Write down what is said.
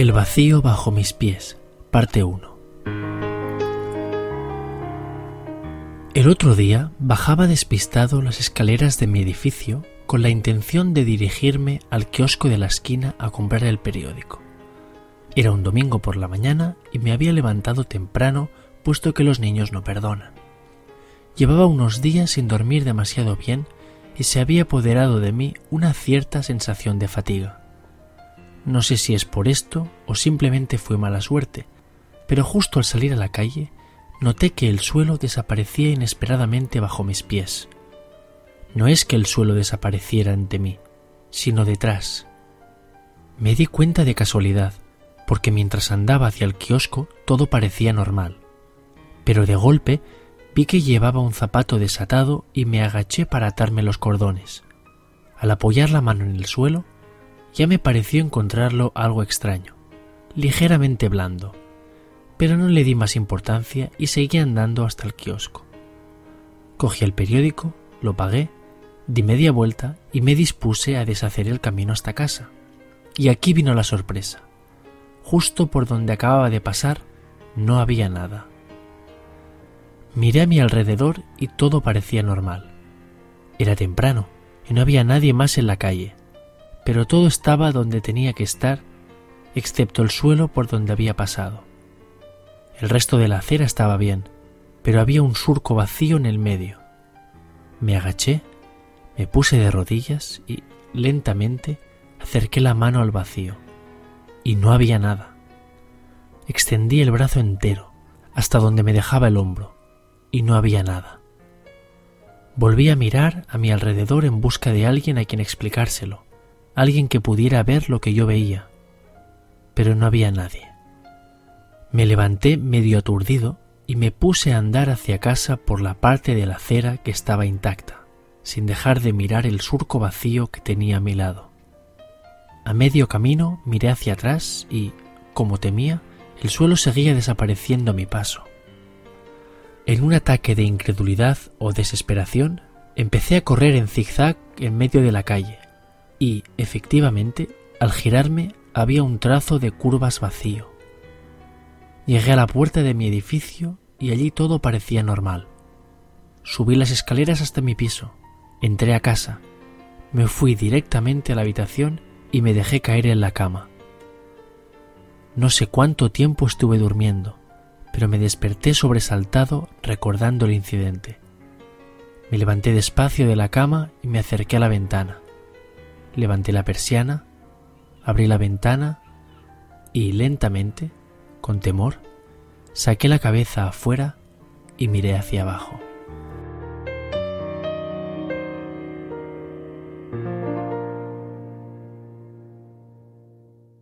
El vacío bajo mis pies, parte 1. El otro día bajaba despistado las escaleras de mi edificio con la intención de dirigirme al kiosco de la esquina a comprar el periódico. Era un domingo por la mañana y me había levantado temprano puesto que los niños no perdonan. Llevaba unos días sin dormir demasiado bien y se había apoderado de mí una cierta sensación de fatiga. No sé si es por esto o simplemente fue mala suerte, pero justo al salir a la calle noté que el suelo desaparecía inesperadamente bajo mis pies. No es que el suelo desapareciera ante mí, sino detrás. Me di cuenta de casualidad, porque mientras andaba hacia el kiosco todo parecía normal. Pero de golpe vi que llevaba un zapato desatado y me agaché para atarme los cordones. Al apoyar la mano en el suelo, ya me pareció encontrarlo algo extraño, ligeramente blando, pero no le di más importancia y seguí andando hasta el kiosco. Cogí el periódico, lo pagué, di media vuelta y me dispuse a deshacer el camino hasta casa. Y aquí vino la sorpresa. Justo por donde acababa de pasar no había nada. Miré a mi alrededor y todo parecía normal. Era temprano y no había nadie más en la calle pero todo estaba donde tenía que estar, excepto el suelo por donde había pasado. El resto de la acera estaba bien, pero había un surco vacío en el medio. Me agaché, me puse de rodillas y, lentamente, acerqué la mano al vacío. Y no había nada. Extendí el brazo entero, hasta donde me dejaba el hombro, y no había nada. Volví a mirar a mi alrededor en busca de alguien a quien explicárselo, alguien que pudiera ver lo que yo veía, pero no había nadie. Me levanté medio aturdido y me puse a andar hacia casa por la parte de la acera que estaba intacta, sin dejar de mirar el surco vacío que tenía a mi lado. A medio camino miré hacia atrás y, como temía, el suelo seguía desapareciendo a mi paso. En un ataque de incredulidad o desesperación, empecé a correr en zigzag en medio de la calle, y, efectivamente, al girarme había un trazo de curvas vacío. Llegué a la puerta de mi edificio y allí todo parecía normal. Subí las escaleras hasta mi piso, entré a casa, me fui directamente a la habitación y me dejé caer en la cama. No sé cuánto tiempo estuve durmiendo, pero me desperté sobresaltado recordando el incidente. Me levanté despacio de la cama y me acerqué a la ventana levanté la persiana, abrí la ventana y lentamente, con temor, saqué la cabeza afuera y miré hacia abajo.